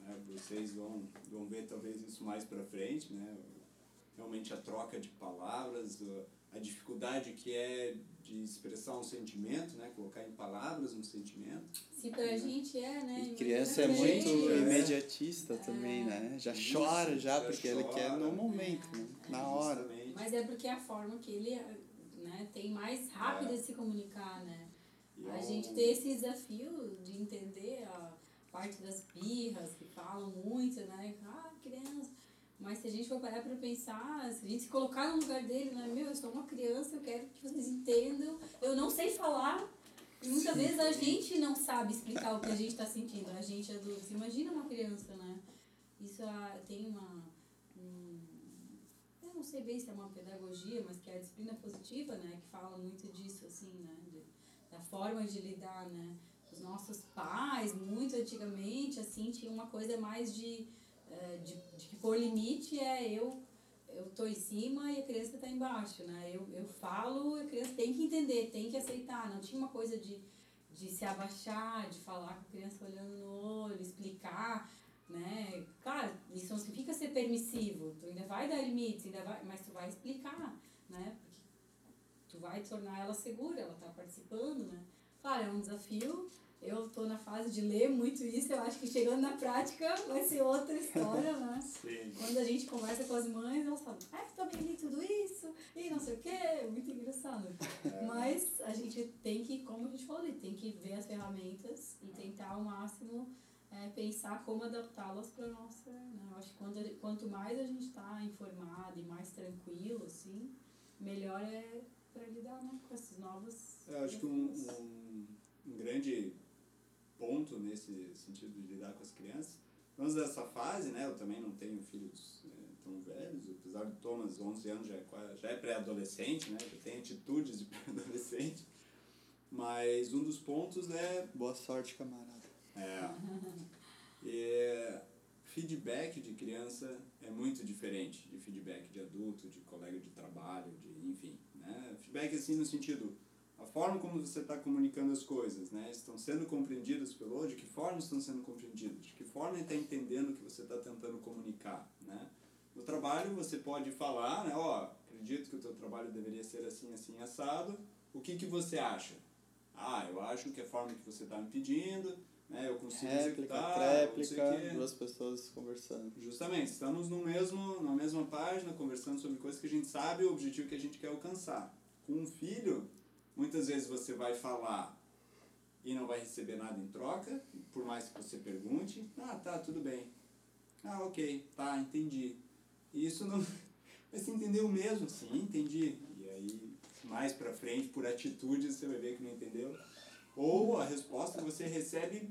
Speaker 3: Né? Vocês vão, vão ver talvez isso mais para frente, né? realmente a troca de palavras, a dificuldade que é de expressar um sentimento, né? Colocar em palavras um sentimento.
Speaker 2: Se pra né? gente é, né?
Speaker 1: E criança é muito é. imediatista também, né? Já Isso, chora já, porque chora, ele quer no momento, é, né? na hora.
Speaker 2: Mas é porque é a forma que ele né, tem mais rápida de se comunicar, né? E a gente tem esse desafio de entender a parte das birras que falam muito, né? Ah, criança mas se a gente for parar para pensar, se a gente se colocar no lugar dele, né? Meu, eu sou uma criança, eu quero que vocês entendam. Eu não sei falar. E muitas Sim. vezes a gente não sabe explicar o que a gente está sentindo. A gente adulto. Imagina uma criança, né? Isso ah, tem uma. Um, eu não sei bem se é uma pedagogia, mas que é a disciplina positiva, né? Que fala muito disso, assim, né? De, da forma de lidar, né? Os nossos pais, muito antigamente, assim, tinha uma coisa mais de é, de, de que por limite é eu eu tô em cima e a criança está embaixo, né? Eu, eu falo, a criança tem que entender, tem que aceitar. Não tinha uma coisa de, de se abaixar, de falar com a criança olhando no olho, explicar, né? Claro, isso não significa ser permissivo. Tu ainda vai dar limites, ainda vai, mas tu vai explicar, né? Porque tu vai tornar ela segura, ela está participando, né? Claro, é um desafio, eu tô na fase de ler muito isso, eu acho que chegando na prática vai ser outra história, né?
Speaker 3: Sim.
Speaker 2: Quando a gente conversa com as mães, elas falam, ah, eu também li tudo isso, e não sei o quê, muito engraçado.
Speaker 3: É.
Speaker 2: Mas a gente tem que, como a gente falou tem que ver as ferramentas e tentar ao máximo é, pensar como adaptá-las para nossa. Né? Eu acho que quando, quanto mais a gente está informado e mais tranquilo, assim, melhor é para lidar né, com essas novas.
Speaker 3: Eu acho que um, um, um grande ponto nesse sentido de lidar com as crianças. Antes dessa fase, né, eu também não tenho filhos é, tão velhos, apesar de Thomas, 11 anos, já é, já é pré-adolescente, né, já tem atitudes de pré-adolescente. Mas um dos pontos é...
Speaker 1: Boa sorte, camarada.
Speaker 3: É, é, feedback de criança é muito diferente de feedback de adulto, de colega de trabalho, de enfim. Né? Feedback assim no sentido a forma como você está comunicando as coisas, né? Estão sendo compreendidas pelo outro? De que forma estão sendo compreendidas? De que forma ele está entendendo o que você está tentando comunicar, né? No trabalho você pode falar, né? Ó, acredito que o teu trabalho deveria ser assim, assim, assado. O que que você acha? Ah, eu acho que a forma que você está me pedindo, né? Eu consigo
Speaker 1: réplica,
Speaker 3: executar,
Speaker 1: tréplica, duas pessoas conversando.
Speaker 3: Justamente, estamos no mesmo, na mesma página, conversando sobre coisas que a gente sabe o objetivo que a gente quer alcançar. Com um filho, Muitas vezes você vai falar e não vai receber nada em troca, por mais que você pergunte. Ah, tá, tudo bem. Ah, ok, tá, entendi. E isso não. Mas você entendeu mesmo? Sim, entendi. E aí, mais pra frente, por atitude, você vai ver que não entendeu. Ou a resposta que você recebe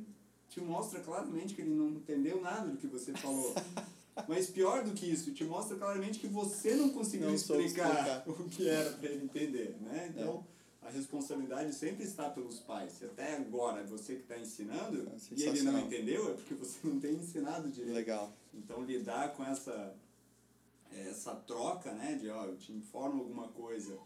Speaker 3: te mostra claramente que ele não entendeu nada do que você falou. Mas pior do que isso, te mostra claramente que você não conseguiu
Speaker 1: Não
Speaker 3: explicar,
Speaker 1: explicar.
Speaker 3: o que era para ele entender, né? Então, a responsabilidade sempre está pelos pais. Se até agora é você que está ensinando
Speaker 1: É
Speaker 3: e ele não entendeu, é porque você não tem ensinado direito.
Speaker 1: Legal.
Speaker 3: Então, lidar com essa, essa troca, né, de, ó, eu te informo alguma coisa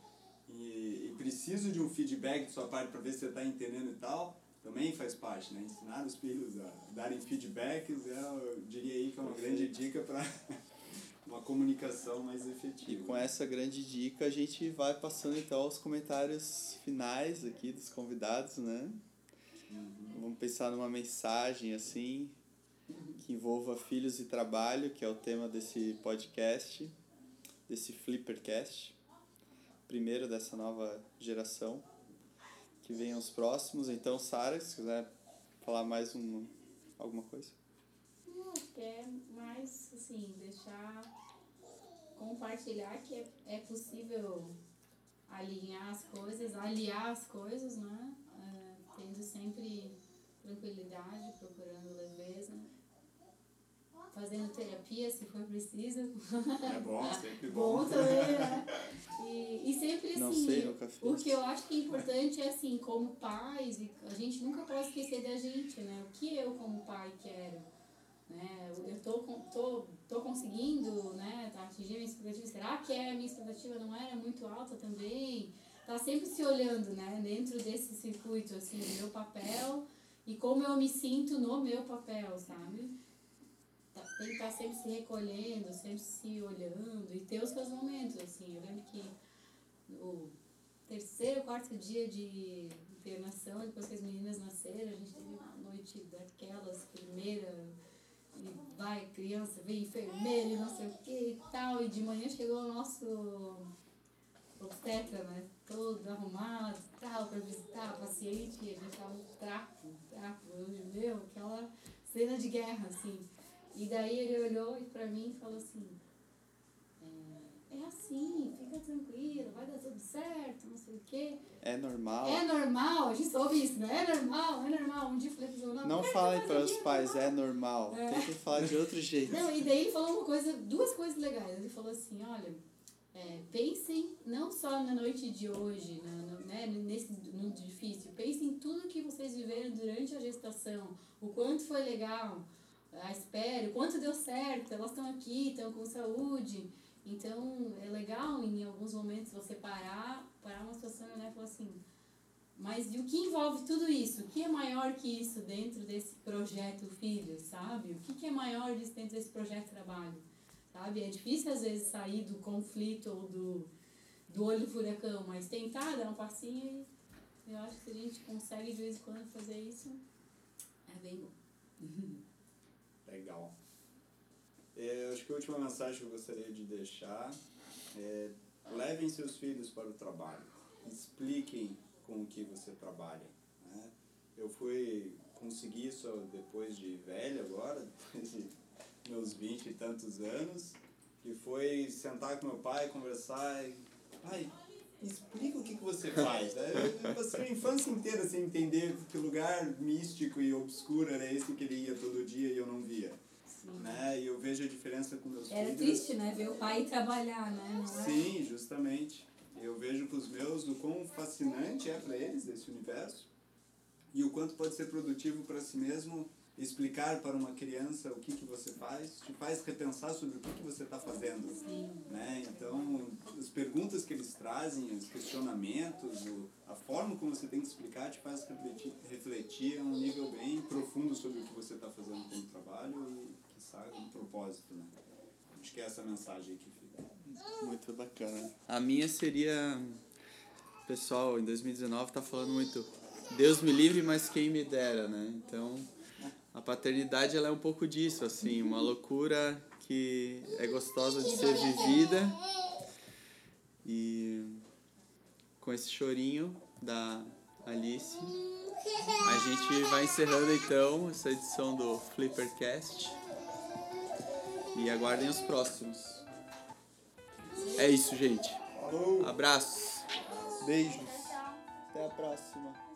Speaker 3: e, e preciso de um feedback de sua parte para ver se você está entendendo e tal, também faz parte, né? Ensinar os filhos a darem feedbacks, é, eu diria aí que é uma grande dica para uma comunicação mais
Speaker 1: E
Speaker 3: efetiva.
Speaker 1: com essa grande dica a gente vai passando então aos comentários finais aqui dos convidados, né? Vamos pensar numa mensagem assim que envolva filhos e trabalho, que é o tema desse podcast, desse Flippercast, primeiro dessa nova geração. Que venham os próximos. Então, Sara, se quiser falar mais um, alguma coisa.
Speaker 2: Não, acho que é mais, assim, deixar, compartilhar que é, é possível alinhar as coisas, aliar as coisas, né? É, tendo sempre tranquilidade, procurando leveza, fazendo terapia se for preciso.
Speaker 3: É bom, sempre bom.
Speaker 2: Bom também, né? E, e sempre
Speaker 1: Não
Speaker 2: assim,
Speaker 1: sei, nunca fiz.
Speaker 2: o que eu acho que é importante é assim, como pais, a gente nunca pode esquecer da gente, né? O que eu como pai quero, né? Eu com- tô, tô conseguindo, né? Tá atingindo a minha expectativa, será que é a minha expectativa não era muito alta também? Tá sempre se olhando, né? Dentro desse circuito, assim, meu papel e como eu me sinto no meu papel, sabe? tá- tem que estar sempre se recolhendo, sempre se olhando e ter os seus momentos, assim. Eu lembro que no terceiro, quarto dia de internação, depois que as meninas nasceram, a gente teve uma noite daquelas, primeira, e vai criança, vem enfermeira e não sei o que e tal, e de manhã chegou o nosso obstetra, né, todo arrumado e tal, para visitar a paciente, e a gente tava um trapo, trapo, eu, meu, aquela cena de guerra, assim. E daí ele olhou pra mim e falou assim, é, é assim, fica tranquilo, vai dar tudo certo, não sei o quê.
Speaker 1: É normal.
Speaker 2: É normal, a gente soube isso, né? É normal, é normal. Um dia eu falei pro João,
Speaker 1: Não
Speaker 2: é
Speaker 1: falem para os pais, é normal.
Speaker 2: É.
Speaker 1: Tentem falar de outro jeito.
Speaker 2: Não, e daí ele falou uma coisa, duas coisas legais. Ele falou assim, olha, é, pensem não só na noite de hoje, na, no, né, nesse, no difícil, pensem em tudo que vocês viveram durante a gestação, o quanto foi legal, a espera, o quanto deu certo, elas estão aqui, estão com saúde. Então, é legal em alguns momentos você parar, parar uma situação e olhar falar assim, mas o que envolve tudo isso? O que é maior que isso dentro desse projeto filho, sabe? O que, que é maior disso dentro desse projeto trabalho? Sabe? É difícil às vezes sair do conflito ou do, do olho do furacão, mas tentar dar um passinho e eu acho que se a gente consegue de vez em quando fazer isso, é bem bom.
Speaker 3: Legal. É, acho que a última mensagem que eu gostaria de deixar é levem seus filhos para o trabalho. Expliquem com o que você trabalha. Né? Eu fui conseguir isso depois de velho agora, depois de meus vinte e tantos anos, que foi sentar com meu pai, conversar e, pai, explica o que, que você faz. Né? Eu passei a infância inteira sem entender que lugar místico e obscuro era esse que ele ia todo dia e eu não via. Né? E eu vejo a diferença com meus
Speaker 2: era
Speaker 3: filhos.
Speaker 2: Era triste, né? Ver o pai trabalhar, né?
Speaker 3: Não é? Sim, justamente. Eu vejo com os meus o quão fascinante é para eles esse universo e o quanto pode ser produtivo para si mesmo explicar para uma criança o que, que você faz, te faz repensar sobre o que, que você está fazendo.
Speaker 2: Sim.
Speaker 3: Né? Então, as perguntas que eles trazem, os questionamentos, o, a forma como você tem que explicar te faz refletir, refletir a um nível bem profundo sobre o que você está fazendo como trabalho e, um propósito. Né? Acho que é essa mensagem que fica.
Speaker 1: Muito bacana. A minha seria. O pessoal em 2019 tá falando muito. Deus me livre, mas quem me dera, né? Então, a paternidade ela é um pouco disso, assim, uma loucura que é gostosa de ser vivida. E com esse chorinho da Alice, a gente vai encerrando então essa edição do Flippercast. E aguardem os próximos. É isso, gente. Abraços.
Speaker 3: Beijos.
Speaker 1: Até a próxima.